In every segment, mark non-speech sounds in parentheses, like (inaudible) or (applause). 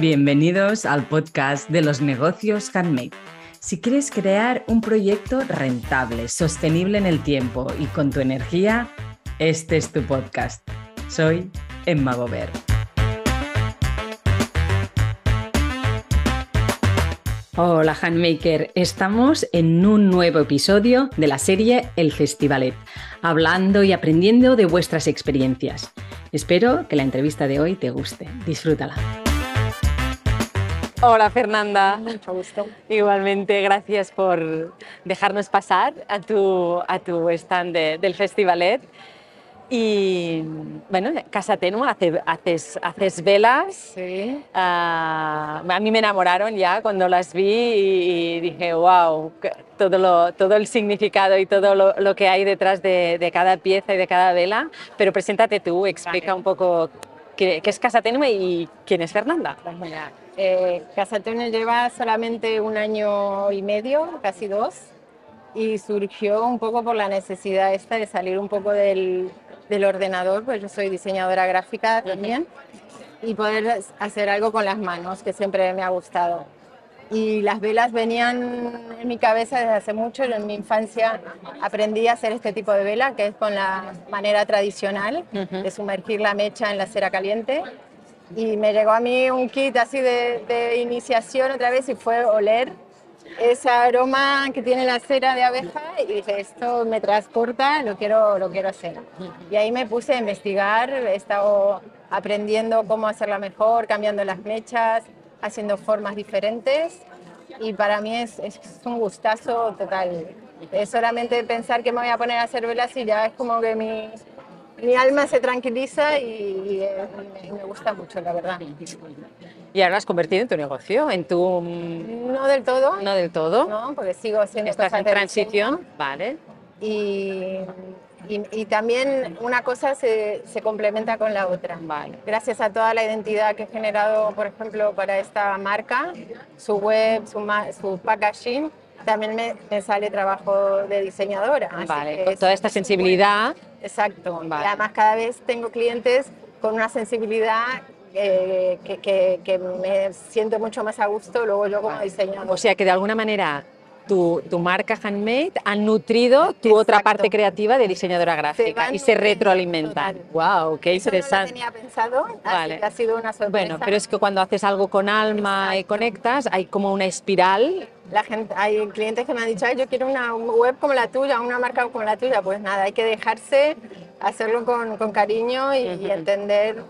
Bienvenidos al podcast de los negocios handmade. Si quieres crear un proyecto rentable, sostenible en el tiempo y con tu energía, este es tu podcast. Soy Emma Gober. Hola Handmaker, estamos en un nuevo episodio de la serie El Festivalet, hablando y aprendiendo de vuestras experiencias. Espero que la entrevista de hoy te guste. Disfrútala. Hola Fernanda. Mucho gusto. Igualmente, gracias por dejarnos pasar a tu, a tu stand del Festivalet. Y bueno, Casa Tenua, haces, haces velas. Sí. Ah, a mí me enamoraron ya cuando las vi y, dije, wow, todo, lo, todo el significado y todo lo, lo que hay detrás de, de, cada pieza y de cada vela. Pero preséntate tú, explica un poco qué, qué, es Casa Tenua y quién es Fernanda. Pues mira, eh, Casa Tenua lleva solamente un año y medio, casi dos, y surgió un poco por la necesidad esta de salir un poco del del ordenador, pues yo soy diseñadora gráfica también, y poder hacer algo con las manos, que siempre me ha gustado. Y las velas venían en mi cabeza desde hace mucho, en mi infancia aprendí a hacer este tipo de vela, que es con la manera tradicional de sumergir la mecha en la cera caliente. Y me llegó a mí un kit así de, de iniciación otra vez y fue oler ese aroma que tiene la cera de abeja y dije, esto me transporta, lo quiero, lo quiero hacer. Y ahí me puse a investigar, he estado aprendiendo cómo hacerla mejor, cambiando las mechas, haciendo formas diferentes y para mí es, es un gustazo total. Es solamente pensar que me voy a poner a hacer velas y ya es como que mi, mi alma se tranquiliza y, y, y, me gusta mucho, la verdad. ¿Y ahora has convertido en tu negocio? ¿En tu...? No del todo. No del todo. No, porque sigo haciendo Estás cosas en transición, vale. Y, y, y, también una cosa se, se, complementa con la otra. Vale. Gracias a toda la identidad que he generado, por ejemplo, para esta marca, su web, su, su packaging, también me, me, sale trabajo de diseñadora. Vale, con toda esta sensibilidad. Exacto. Vale. Además cada vez tengo clientes con una sensibilidad eh, que, que, que, me siento mucho más a gusto luego yo como diseñadora. O sea que de alguna manera tu, tu marca handmade ha nutrido tu Exacto. otra parte creativa de diseñadora gráfica se y se retroalimentan. ¡Wow! ¡Qué Eso interesante! No lo tenía pensado, vale. así que ha sido una sorpresa. Bueno, pero es que cuando haces algo con alma Exacto. y conectas, hay como una espiral la gente, hay clientes que me han dicho, Ay, yo quiero una web como la tuya, una marca como la tuya. Pues nada, hay que dejarse, hacerlo con, con cariño y, uh -huh. y, entender,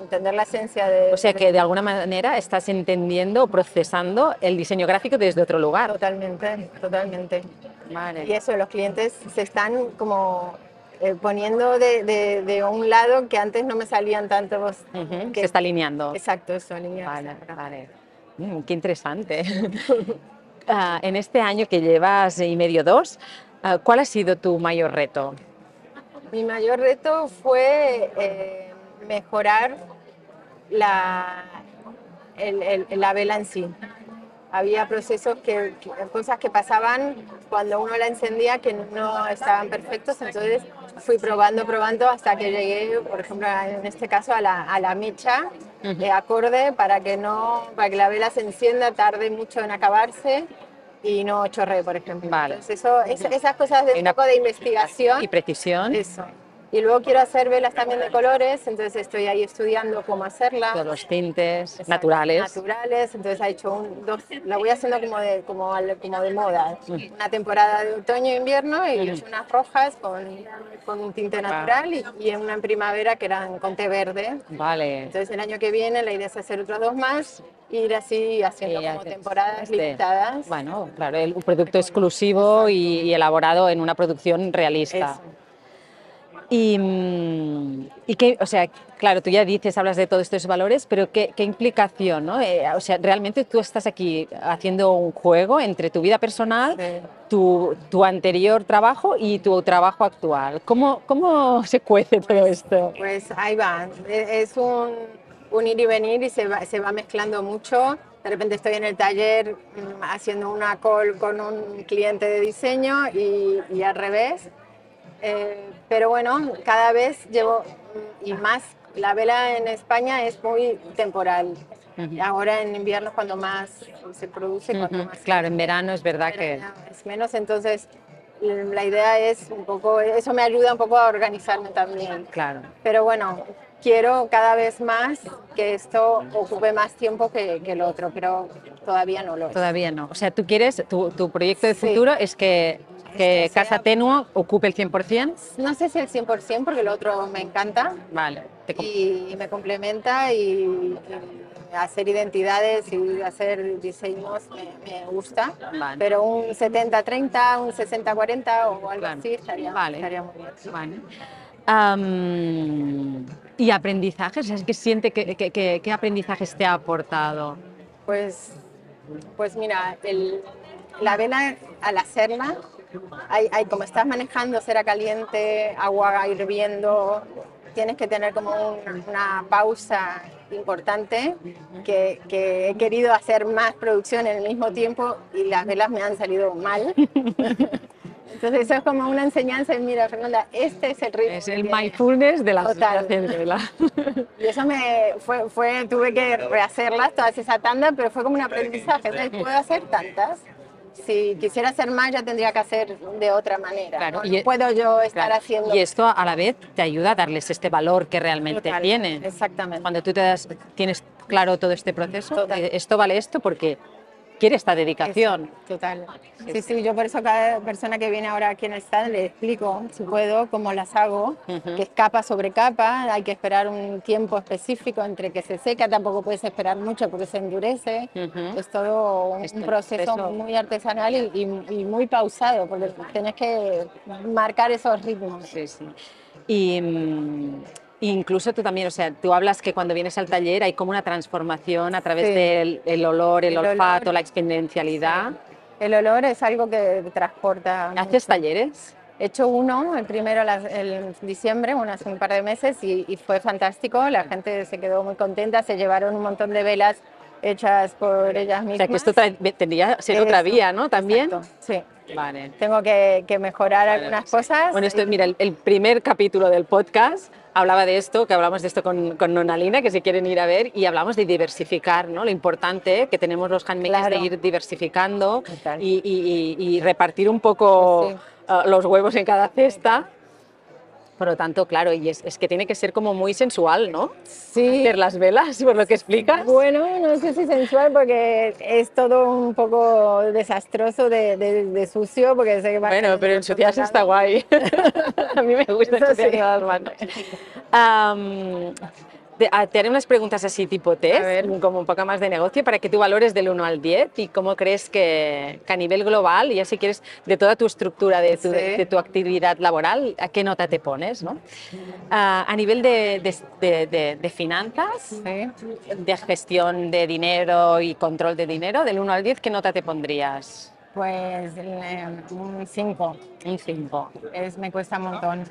entender la esencia de... O sea que de alguna manera estás entendiendo o procesando el diseño gráfico desde otro lugar. Totalmente, totalmente. Vale. Y eso, los clientes se están como eh, poniendo de, de, de, un lado que antes no me salían tantos... Uh -huh. que... Se está alineando. Exacto, eso, alineado. Vale, vale. Mm, qué interesante. Uh, (laughs) en este año que llevas y medio dos, uh, ¿cuál ha sido tu mayor reto? Mi mayor reto fue eh, mejorar la, el, el, la vela en sí. Había procesos que, que, cosas que pasaban cuando uno la encendía que no estaban perfectos, entonces fui probando, probando hasta que llegué, por ejemplo, en este caso a la, a la mecha uh -huh. de acorde para que no, para que la vela se encienda, tarde mucho en acabarse y no chorre, por ejemplo. Vale. Entonces eso, es, esas cosas de un poco de investigación y precisión. Eso. Y luego quiero hacer velas también de colores, entonces estoy ahí estudiando cómo hacerlas. Todos los tintes Exacto, naturales. Naturales, entonces ha hecho un, dos, la voy haciendo como de, como, como de moda. Mm. Una temporada de otoño e invierno y mm. he hecho unas rojas con, con un tinte natural y, y, una en primavera que eran con té verde. Vale. Entonces el año que viene la idea es hacer otras dos más ir así haciendo sí, como temporadas este, limitadas. Bueno, claro, el, un producto exclusivo y, y, elaborado en una producción realista. Eso. Y, y que, o sea, claro, tú ya dices, hablas de todos estos valores, pero ¿qué, qué implicación, no? Eh, o sea, realmente tú estás aquí haciendo un juego entre tu vida personal, sí. tu, tu, anterior trabajo y tu trabajo actual. ¿Cómo, cómo se cuece todo esto? Pues ahí va, es un, un ir y venir y se va, se va mezclando mucho. De repente estoy en el taller mm, haciendo una call con un cliente de diseño y, y al revés. Eh, pero bueno, cada vez llevo y más. La vela en España es muy temporal. Ujú. Ahora en invierno cuando más se produce, cuando Ujú. más Claro, en verano es verdad que... es menos, entonces la idea es un poco, eso me ayuda un poco a organizarme también. Claro. Pero bueno, quiero cada vez más que esto ocupe más tiempo que, que el otro, pero todavía no lo es. Todavía no. O sea, tú quieres, tu, tu proyecto de Sí. futuro es que, que sea- Casa Tenua ocupe el 100%. No sé si el 100% porque el otro me encanta Vale. com- y me complementa y, y hacer identidades y hacer diseños me, me gusta. Vale. Pero un 70-30, un 60-40 o algo Claro. así estaría, Vale. estaría muy bien. Vale. Am, y aprendizajes, que siente que, que- que- qué aprendizajes te ha aportado. Pues, pues mira, el- la vela al hacerla, hay, hay- como estás manejando cera caliente, agua hirviendo, tienes que tener como un- una pausa importante que, que he querido hacer más producción en el mismo tiempo y las velas me han salido mal. (laughs) Entonces eso es como una enseñanza y mira, Fernanda, este es el ritmo. Es el mindfulness de la Total. de vela. Y eso me fue, fue, tuve que rehacerlas, todas esa tanda, pero fue como un aprendizaje. Puedo hacer tantas. Si quisiera hacer más, ya tendría que hacer de otra manera. Claro, ¿no? y- No puedo yo estar Claro. haciendo. Y esto a la vez te ayuda a darles este valor que realmente Total, tiene. Exactamente. Cuando tú te das, tienes claro todo este proceso, Total. eh, esto vale esto porque quiere esta dedicación. Eso, Total. Sí, sí, yo por eso cada persona que viene ahora aquí en el stand le explico, si puedo, cómo las hago, que es capa sobre capa, hay que esperar un tiempo específico entre que se seca, tampoco puedes esperar mucho porque se endurece. Es todo un, Este proceso muy artesanal y, y- y muy pausado, porque tienes que marcar esos ritmos. Sí, sí. Y mm, incluso tú también, o sea, tú hablas que cuando vienes al taller hay como una transformación a través Sí. del el olor, el, El olor. olfato, la experiencialidad. El olor es algo que transporta. ¿Haces mucho. talleres? He hecho uno, el primero el diciembre, bueno, hace un par de meses, y, y fue fantástico. La gente se quedó muy contenta, se llevaron un montón de velas hechas por ellas O mismas. sea, que esto tendría que ser otra vía, ¿no? También. Exacto, Sí, Vale. tengo que, que mejorar Vale, algunas sí. cosas. Bueno, esto, y- mira, el, el primer capítulo del podcast hablaba de esto, que hablamos de esto con, con Nonalina, que si quieren ir a ver, y hablamos de diversificar, ¿no? Lo importante que tenemos los handmakers Claro. de ir diversificando y, y- y- repartir un poco Sí. ah, los huevos en cada cesta. Por lo tanto, claro, y es, es que tiene que ser como muy sensual, ¿no? sí, Hacer las velas, por lo que explicas. Bueno, no sé si sensual porque es todo un poco desastroso de, de- de sucio porque sé que va Bueno, pero ensuciarse está guay. (laughs) A mí me gusta Eso ensuciarme sí. las manos. Am, te, te haré unas preguntas así tipo test, ver. como un poco más de negocio, para que tú valores del 1 al 10 y cómo crees que, que a nivel global, y ya si quieres, de toda tu estructura, de tu, Sí. de tu actividad laboral, ¿a qué nota te pones? ¿no? A nivel de, finanzas, Sí. de gestión de dinero y control de dinero, del 1 al 10, ¿qué nota te pondrías? Pues eh, un 5. Un 5. Es, me cuesta un montón.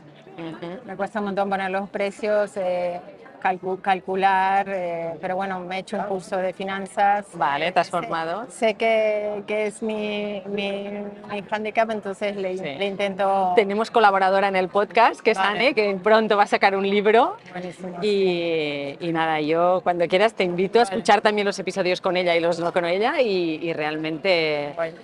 Me cuesta un montón poner los precios, eh, calcu- calcular, eh, pero bueno, me he hecho un curso de finanzas. Vale, te has formado. Sé que, que es mi, mi, mi handicap, entonces le, Sí. le intento... Tenemos colaboradora en el podcast, que es Vale. Anne, que pronto va a sacar un libro. Buenísimo. Y, y nada, yo cuando quieras te invito a escuchar también los episodios con ella y los no con ella y, y realmente, Bueno,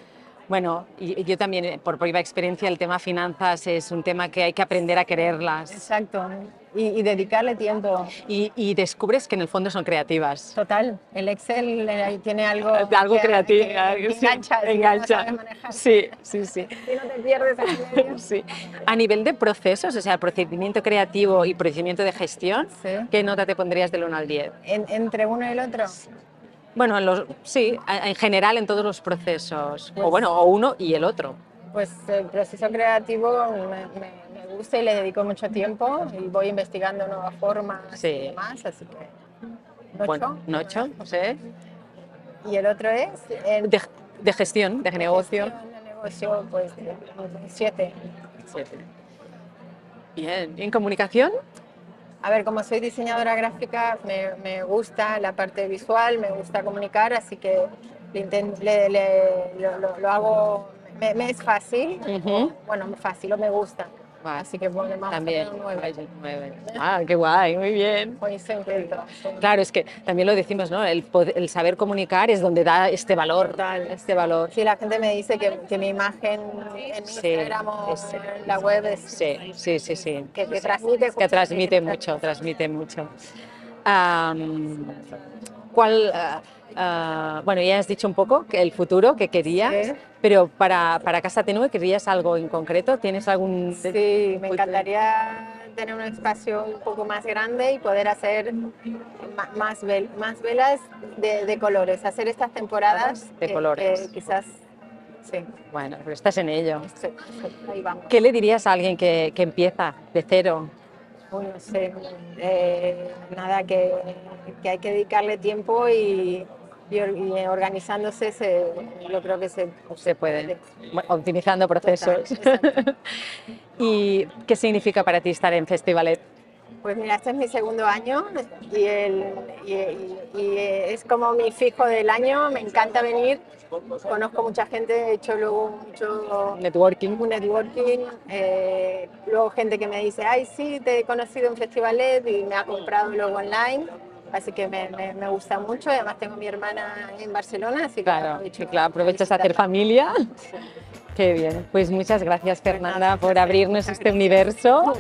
bueno, y, yo también por propia experiencia el tema finanzas es un tema que hay que aprender a quererlas Exacto. Y, y dedicarle tiempo. y, y descubres que en el fondo son creativas. Total. El Excel eh, tiene algo... Algo que- creativo, que- que sí, engancha. no engancha. Sí, sí, sí. (laughs) Si no te pierdes en medio. (laughs) Sí. A nivel de procesos, o sea, procedimiento creativo y procedimiento de gestión, Sí. ¿qué nota te pondrías del 1 al 10? En- entre uno y el otro. Bueno, en los, sí, en general en todos los procesos. o Pues- bueno, o uno y el otro. Pues el proceso creativo me, me- y le dedico mucho tiempo y voy investigando nuevas formas Sí. y demás, así que... ¿Ocho? Bueno, un ocho, sí. Y el otro es... el De, de gestión, de negocio. gestión de negocio, pues siete. Siete. Bien. ¿Y en comunicación? A ver, como soy diseñadora gráfica, me, me gusta la parte visual, me gusta comunicar, así que le le- lo, lo- hago, me, me es fácil, Ujú. bueno, fácil o me gusta. Así que ponemos también. nueve. nueve. Ah, qué guay, muy bien. Muy contento. Claro, es que también lo decimos, ¿no? El, poder- el saber comunicar es donde da este valor, este valor. Sí, la gente me dice que, que mi imagen en Sí, Instagram o es- en la web es Sí, sí, sí, sí. que, que transmite. que transmite mucho, transmite mucho. Am, ¿Cuál, ah, bueno, ya has dicho un poco que el futuro que querías, Sí. pero para, para Casa Tenue querías algo en concreto, ¿tienes algún... Sí, me encantaría tener un espacio un poco más grande y poder hacer ma- más, vel- más velas de, de colores, hacer estas temporadas De que- colores. que quizás, sí, Bueno, pero estás en ello. sí, sí, ahí vamos. ¿Qué le dirías a alguien que, que empieza de cero? Uy, no sé, eh, nada, que, que hay que dedicarle tiempo y, y or- y organizándose, se, yo creo que se, Se puede, bueno, optimizando procesos. Total. (laughs) ¿Y qué significa para ti estar en Festivalet? Pues mira, este es mi segundo año y, el, y, y- y es como mi fijo del año, me encanta venir, conozco mucha gente, he hecho luego mucho Networking. un networking, eh, luego gente que me dice, ay sí, te he conocido en Festivalet y me ha comprado luego online, así que me, me- me gusta mucho, además tengo mi hermana en Barcelona, así que Claro, aprovechas a hacer familia. (laughs) Qué bien. Pues muchas gracias, Fernanda, por abrirnos este universo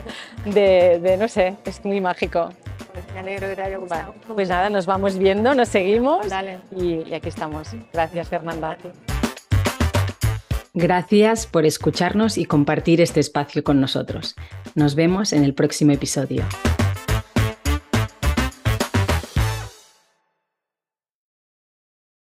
de, de, no sé, es muy mágico. Pues me alegro que te haya gustado. Pues nada, nos vamos viendo, nos seguimos Dale. y, y aquí estamos. Gracias, Fernanda. Gracias por escucharnos y compartir este espacio con nosotros. Nos vemos en el próximo episodio.